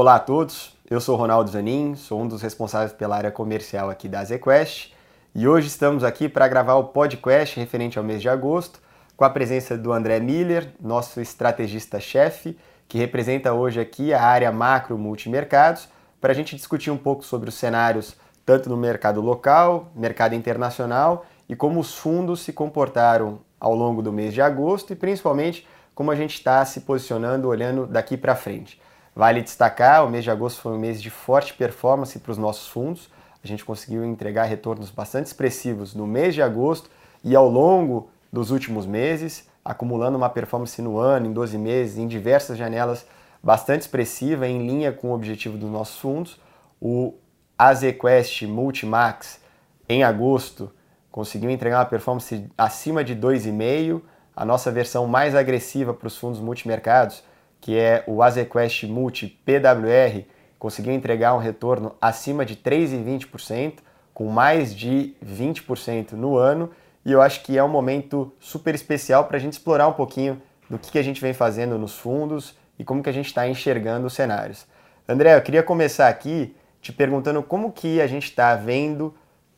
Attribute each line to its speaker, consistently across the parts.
Speaker 1: Olá a todos, eu sou Ronaldo Zanin, sou um dos responsáveis pela área comercial aqui da ZQuest e hoje estamos aqui para gravar o podcast referente ao mês de agosto com a presença do André Miller, nosso estrategista-chefe, que representa hoje aqui a área macro multimercados, para a gente discutir um pouco sobre os cenários tanto no mercado local, mercado internacional e como os fundos se comportaram ao longo do mês de agosto e principalmente como a gente está se posicionando olhando daqui para frente. Vale destacar, o mês de agosto foi um mês de forte performance para os nossos fundos. A gente conseguiu entregar retornos bastante expressivos no mês de agosto e ao longo dos últimos meses, acumulando uma performance no ano, em 12 meses, em diversas janelas bastante expressiva, em linha com o objetivo dos nossos fundos. O AZQuest Multimax, em agosto, conseguiu entregar uma performance acima de 2,5. A nossa versão mais agressiva para os fundos multimercados que é o Azequest Multi PWR, conseguiu entregar um retorno acima de 3,20%, com mais de 20% no ano, e eu acho que é um momento super especial para a gente explorar um pouquinho do que, que a gente vem fazendo nos fundos e como que a gente está enxergando os cenários. André, eu queria começar aqui te perguntando como que a gente está vendo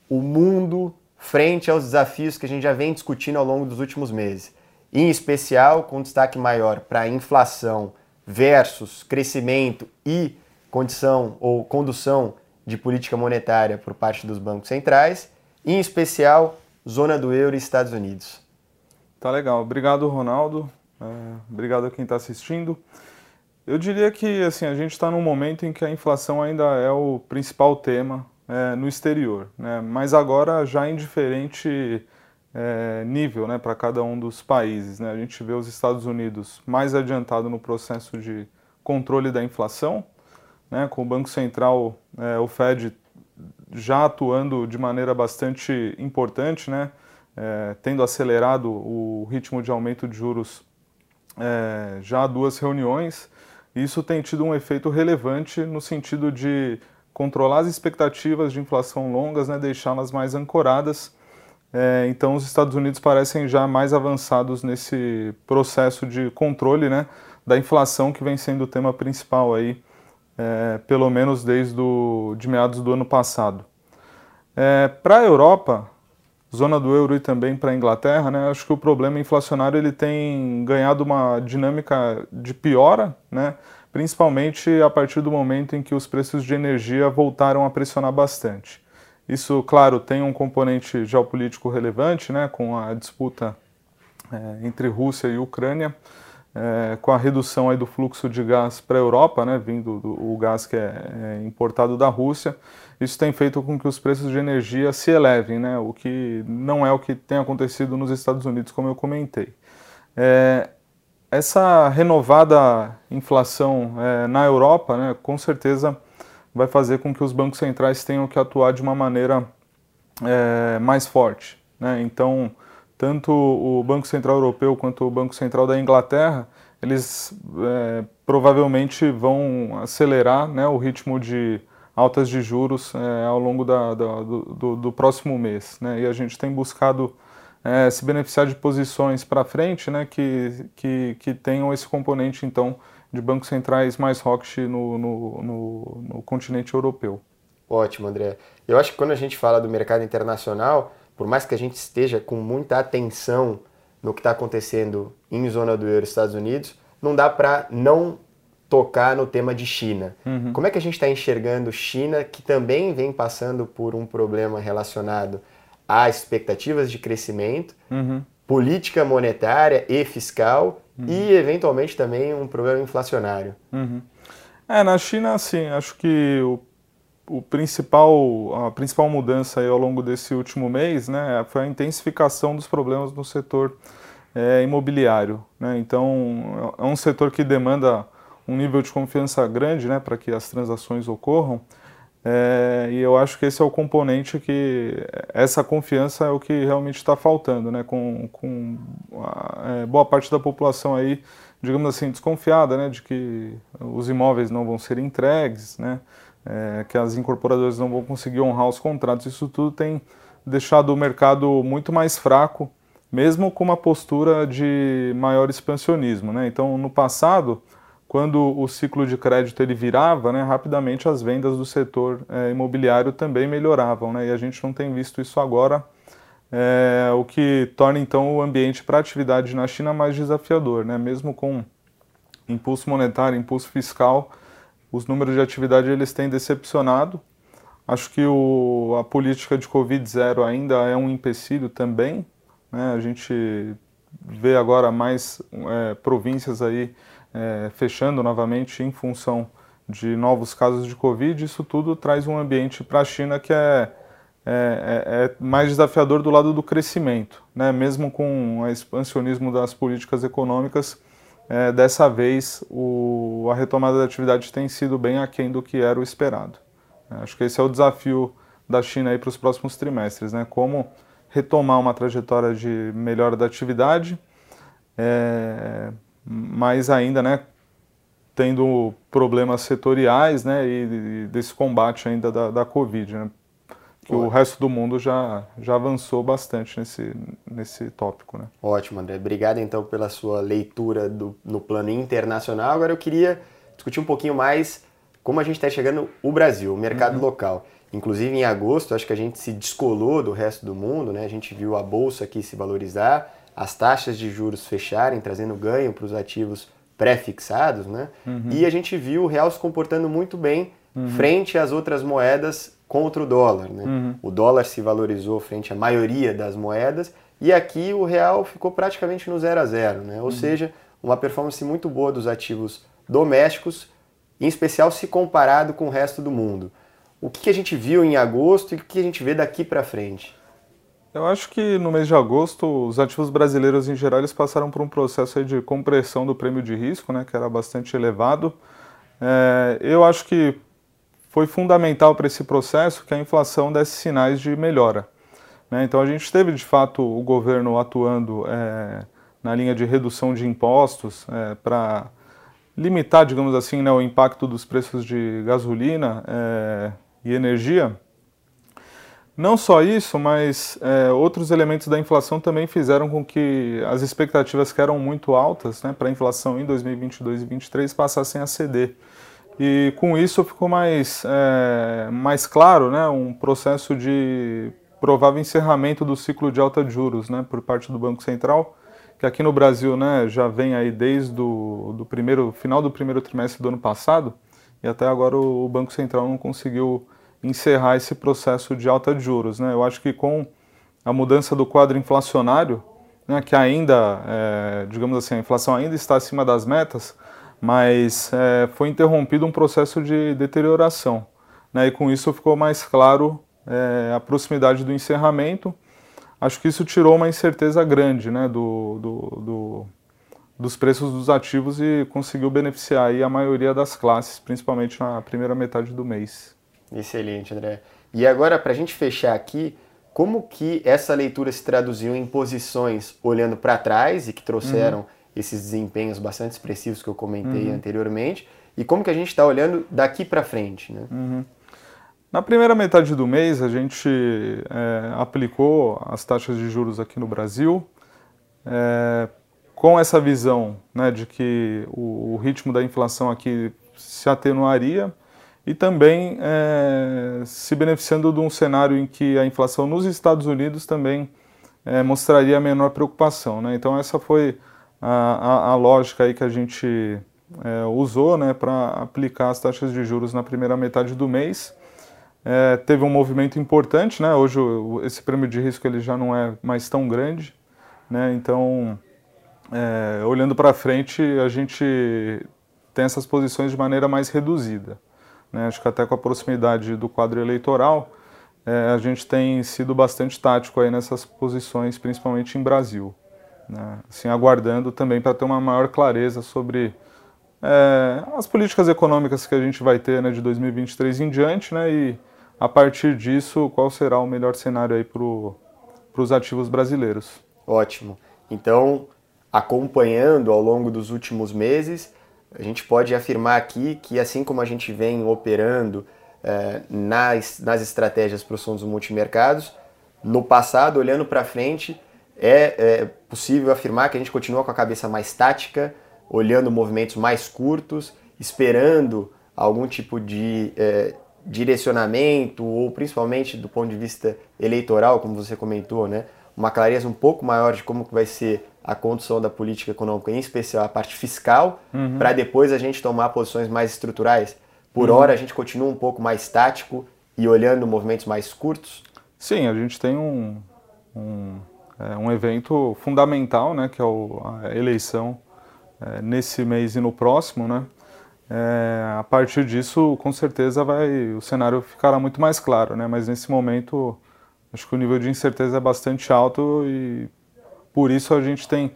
Speaker 1: o mundo frente aos desafios que a gente já vem discutindo ao longo dos últimos meses em especial com destaque maior para inflação versus crescimento e condição ou condução de política monetária por parte dos bancos centrais, em especial zona do euro e Estados Unidos.
Speaker 2: Tá legal, obrigado Ronaldo, é, obrigado a quem está assistindo. Eu diria que assim a gente está num momento em que a inflação ainda é o principal tema é, no exterior, né? mas agora já em diferente é, nível né, para cada um dos países. Né? A gente vê os Estados Unidos mais adiantado no processo de controle da inflação, né, com o Banco Central, é, o Fed, já atuando de maneira bastante importante, né, é, tendo acelerado o ritmo de aumento de juros é, já há duas reuniões. Isso tem tido um efeito relevante no sentido de controlar as expectativas de inflação longas, né, deixá-las mais ancoradas é, então, os Estados Unidos parecem já mais avançados nesse processo de controle né, da inflação que vem sendo o tema principal aí, é, pelo menos desde de meados do ano passado. É, para a Europa, zona do euro e também para a Inglaterra, né, acho que o problema inflacionário ele tem ganhado uma dinâmica de piora, né, principalmente a partir do momento em que os preços de energia voltaram a pressionar bastante. Isso, claro, tem um componente geopolítico relevante, né, com a disputa é, entre Rússia e Ucrânia, é, com a redução aí do fluxo de gás para a Europa, né, vindo do o gás que é, é, importado da Rússia. Isso tem feito com que os preços de energia se elevem, né, o que não é o que tem acontecido nos Estados Unidos, como eu comentei. É, essa renovada inflação é, na Europa, né, com certeza vai fazer com que os bancos centrais tenham que atuar de uma maneira é, mais forte. Né? Então, tanto o Banco Central Europeu quanto o Banco Central da Inglaterra, eles é, provavelmente vão acelerar né, o ritmo de altas de juros é, ao longo da, da, do, do, próximo mês. Né? E a gente tem buscado é, se beneficiar de posições para frente né, que, que, que tenham esse componente, então, de bancos centrais mais hawkish no, no, no, no continente europeu.
Speaker 1: Ótimo, André. Eu acho que quando a gente fala do mercado internacional, por mais que a gente esteja com muita atenção no que está acontecendo em zona do euro Estados Unidos, não dá para não tocar no tema de China. Uhum. Como é que a gente está enxergando China, que também vem passando por um problema relacionado a expectativas de crescimento, uhum. Política monetária e fiscal uhum. e, eventualmente, também um problema inflacionário.
Speaker 2: Uhum. É, na China, sim, acho que o, o, principal, a principal mudança ao longo desse último mês né, foi a intensificação dos problemas no setor é, imobiliário. Né? Então, é um setor que demanda um nível de confiança grande né, para que as transações ocorram. É, e eu acho que esse é o componente que essa confiança é o que realmente está faltando, né? Com, com a, é, boa parte da população aí, digamos assim, desconfiada, né? De que os imóveis não vão ser entregues, né? É, que as incorporadoras não vão conseguir honrar os contratos. Isso tudo tem deixado o mercado muito mais fraco, mesmo com uma postura de maior expansionismo, né? Então, no passado quando o ciclo de crédito ele virava, né, rapidamente as vendas do setor é, imobiliário também melhoravam, né, e a gente não tem visto isso agora, é, o que torna então o ambiente para atividade na China mais desafiador, né, mesmo com impulso monetário, impulso fiscal, os números de atividade eles têm decepcionado. Acho que o, a política de Covid-0 ainda é um empecilho também. Né? A gente vê agora mais é, províncias aí é, fechando novamente em função de novos casos de Covid. Isso tudo traz um ambiente para a China que é, é, é, é, mais desafiador do lado do crescimento. Né? Mesmo com o expansionismo das políticas econômicas, é, dessa vez o, a retomada da atividade tem sido bem aquém do que era o esperado. É, acho que esse é o desafio da China para os próximos trimestres, né? Como retomar uma trajetória de melhora da atividade, é, mas ainda, né, tendo problemas setoriais, né, e, e desse combate ainda da, da Covid, né? que o resto do mundo já, já avançou bastante nesse, nesse tópico. Né?
Speaker 1: Ótimo, André. Obrigado então pela sua leitura do, no plano internacional. Agora eu queria discutir um pouquinho mais como a gente está chegando o Brasil, o mercado uhum. local. Inclusive em agosto, acho que a gente se descolou do resto do mundo, né? A gente viu a bolsa aqui se valorizar, as taxas de juros fecharem, trazendo ganho para os ativos pré-fixados, né? Uhum. E a gente viu o real se comportando muito bem uhum. frente às outras moedas contra o dólar. Né? Uhum. O dólar se valorizou frente à maioria das moedas e aqui o real ficou praticamente no zero a zero. Né? Ou uhum. seja, uma performance muito boa dos ativos domésticos, em especial se comparado com o resto do mundo. O que a gente viu em agosto e o que a gente vê daqui para frente?
Speaker 2: Eu acho que no mês de agosto os ativos brasileiros em geral eles passaram por um processo de compressão do prêmio de risco, né, que era bastante elevado. É, eu acho que foi fundamental para esse processo que a inflação desse sinais de melhora. Né? Então a gente teve de fato o governo atuando é, na linha de redução de impostos é, para limitar, digamos assim, né, o impacto dos preços de gasolina é, e energia. Não só isso, mas é, outros elementos da inflação também fizeram com que as expectativas que eram muito altas né, para a inflação em 2022 e 2023 passassem a ceder. E com isso ficou mais, é, mais claro né, um processo de provável encerramento do ciclo de alta de juros né, por parte do Banco Central, que aqui no Brasil né, já vem aí desde o do primeiro, final do primeiro trimestre do ano passado, e até agora o, o Banco Central não conseguiu encerrar esse processo de alta de juros. Né? Eu acho que com a mudança do quadro inflacionário, né, que ainda, é, digamos assim, a inflação ainda está acima das metas, mas é, foi interrompido um processo de deterioração. Né, e com isso ficou mais claro é, a proximidade do encerramento. Acho que isso tirou uma incerteza grande né, do, do, do, dos preços dos ativos e conseguiu beneficiar a maioria das classes, principalmente na primeira metade do mês.
Speaker 1: Excelente, André. E agora, para a gente fechar aqui, como que essa leitura se traduziu em posições olhando para trás e que trouxeram uhum esses desempenhos bastante expressivos que eu comentei uhum. anteriormente e como que a gente está olhando daqui para frente, né?
Speaker 2: Uhum. Na primeira metade do mês, a gente é, aplicou as taxas de juros aqui no Brasil, é, com essa visão né, de que o, o, ritmo da inflação aqui se atenuaria e também é, se beneficiando de um cenário em que a inflação nos Estados Unidos também é, mostraria menor preocupação. Né? Então, essa foi a, a, a lógica aí que a gente é, usou né, para aplicar as taxas de juros na primeira metade do mês. É, teve um movimento importante, né? Hoje esse prêmio de risco ele já não é mais tão grande, né? Então, é, olhando para frente, a gente tem essas posições de maneira mais reduzida. Né? Acho que até com a proximidade do quadro eleitoral, é, a gente tem sido bastante tático aí nessas posições, principalmente em Brasil né? assim, aguardando também para ter uma maior clareza sobre é, as políticas econômicas que a gente vai ter né, de 2023 em diante, né, e a partir disso, qual será o melhor cenário aí para os ativos brasileiros.
Speaker 1: Ótimo. Então, acompanhando ao longo dos últimos meses, a gente pode afirmar aqui que, assim como a gente vem operando é, nas, nas estratégias para os fundos multimercados, no passado, olhando para frente, é, é, possível afirmar que a gente continua com a cabeça mais tática, olhando movimentos mais curtos, esperando algum tipo de é, direcionamento, ou principalmente do ponto de vista eleitoral, como você comentou, né? uma clareza um pouco maior de como que vai ser a condução da política econômica, em especial a parte fiscal, uhum. para depois a gente tomar posições mais estruturais. Por uhum. hora a gente continua um pouco mais tático e olhando movimentos mais curtos?
Speaker 2: Sim, a gente tem um, um, é, um evento fundamental, né, que é o, a eleição é, nesse mês e no próximo, né? É, a partir disso, com certeza, vai, o cenário ficará muito mais claro, né? Mas nesse momento, acho que o nível de incerteza é bastante alto e por isso a gente tem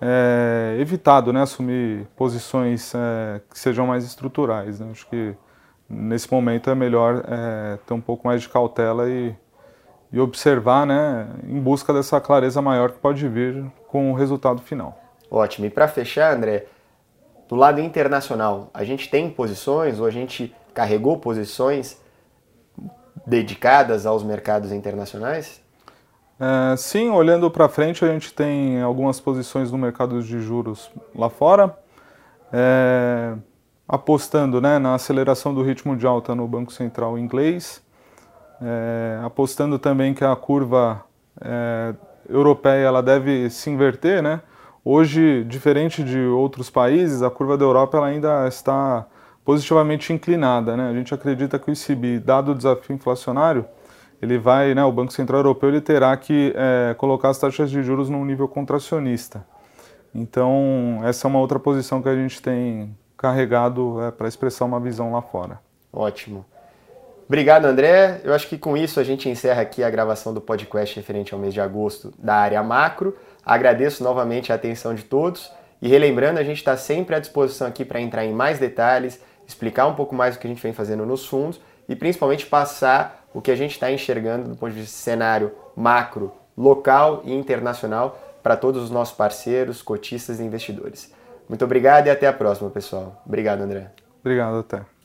Speaker 2: é, evitado, né, assumir posições é, que sejam mais estruturais. Né? Acho que nesse momento é melhor é, ter um pouco mais de cautela e, e observar, né, em busca dessa clareza maior que pode vir com o resultado final.
Speaker 1: Ótimo. E para fechar, André, do lado internacional, a gente tem posições ou a gente carregou posições dedicadas aos mercados internacionais?
Speaker 2: É, sim, olhando para frente, a gente tem algumas posições no mercado de juros lá fora, é, apostando né, na aceleração do ritmo de alta no Banco Central inglês, é, apostando também que a curva é, europeia ela deve se inverter, né? Hoje, diferente de outros países, a curva da Europa ela ainda está positivamente inclinada. Né? A gente acredita que o ICB, dado o desafio inflacionário, ele vai, né, o Banco Central Europeu ele terá que é, colocar as taxas de juros num nível contracionista. Então, essa é uma outra posição que a gente tem carregado é, para expressar uma visão lá fora.
Speaker 1: Ótimo. Obrigado, André. Eu acho que com isso a gente encerra aqui a gravação do podcast referente ao mês de agosto da área macro. Agradeço novamente a atenção de todos e relembrando, a gente está sempre à disposição aqui para entrar em mais detalhes, explicar um pouco mais o que a gente vem fazendo nos fundos e principalmente passar o que a gente está enxergando do ponto de vista cenário macro, local e internacional para todos os nossos parceiros, cotistas e investidores. Muito obrigado e até a próxima, pessoal. Obrigado, André.
Speaker 2: Obrigado, até.